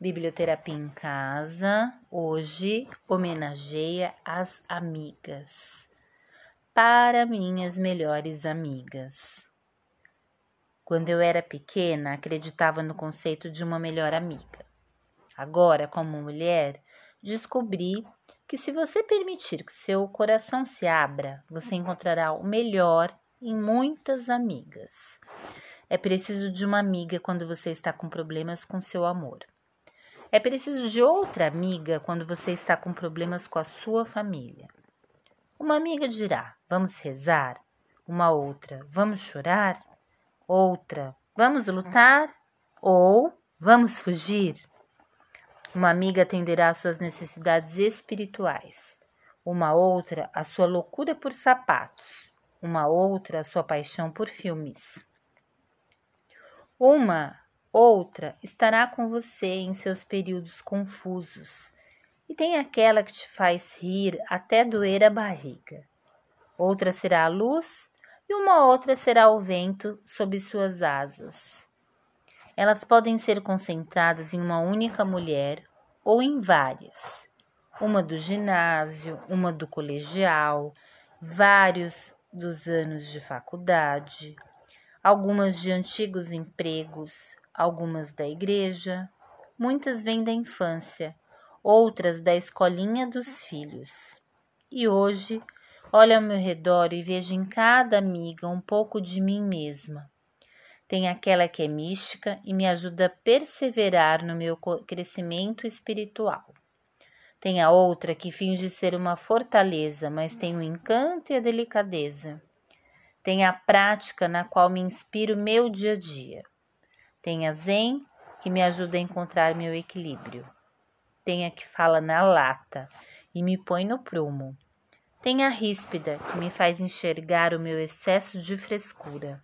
Biblioterapia em Casa hoje homenageia as amigas. Para minhas melhores amigas. Quando eu era pequena, acreditava no conceito de uma melhor amiga. Agora, como mulher, descobri que se você permitir que seu coração se abra, você encontrará o melhor em muitas amigas. É preciso de uma amiga quando você está com problemas com seu amor. É preciso de outra amiga quando você está com problemas com a sua família. Uma amiga dirá: Vamos rezar. Uma outra: Vamos chorar. Outra: Vamos lutar. Ou Vamos fugir. Uma amiga atenderá às suas necessidades espirituais. Uma outra, a sua loucura por sapatos. Uma outra, a sua paixão por filmes. Uma Outra estará com você em seus períodos confusos, e tem aquela que te faz rir até doer a barriga. Outra será a luz, e uma outra será o vento sob suas asas. Elas podem ser concentradas em uma única mulher ou em várias. Uma do ginásio, uma do colegial, vários dos anos de faculdade, algumas de antigos empregos, algumas da igreja, muitas vêm da infância, outras da escolinha dos filhos. E hoje olho ao meu redor e vejo em cada amiga um pouco de mim mesma. Tem aquela que é mística e me ajuda a perseverar no meu crescimento espiritual. Tem a outra que finge ser uma fortaleza, mas tem o encanto e a delicadeza. Tem a prática na qual me inspiro meu dia a dia. Tem a Zen, que me ajuda a encontrar meu equilíbrio. Tem a que fala na lata e me põe no prumo. Tem a ríspida, que me faz enxergar o meu excesso de frescura.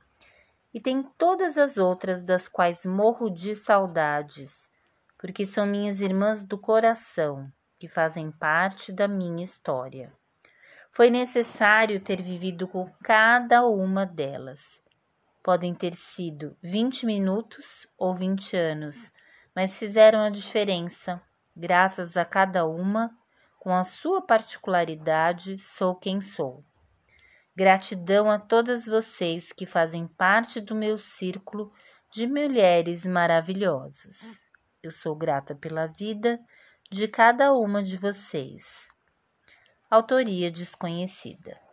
E tem todas as outras das quais morro de saudades, porque são minhas irmãs do coração, que fazem parte da minha história. Foi necessário ter vivido com cada uma delas Podem ter sido 20 minutos ou 20 anos, mas fizeram a diferença. Graças a cada uma, com a sua particularidade, sou quem sou. Gratidão a todas vocês que fazem parte do meu círculo de mulheres maravilhosas. Eu sou grata pela vida de cada uma de vocês. Autoria desconhecida.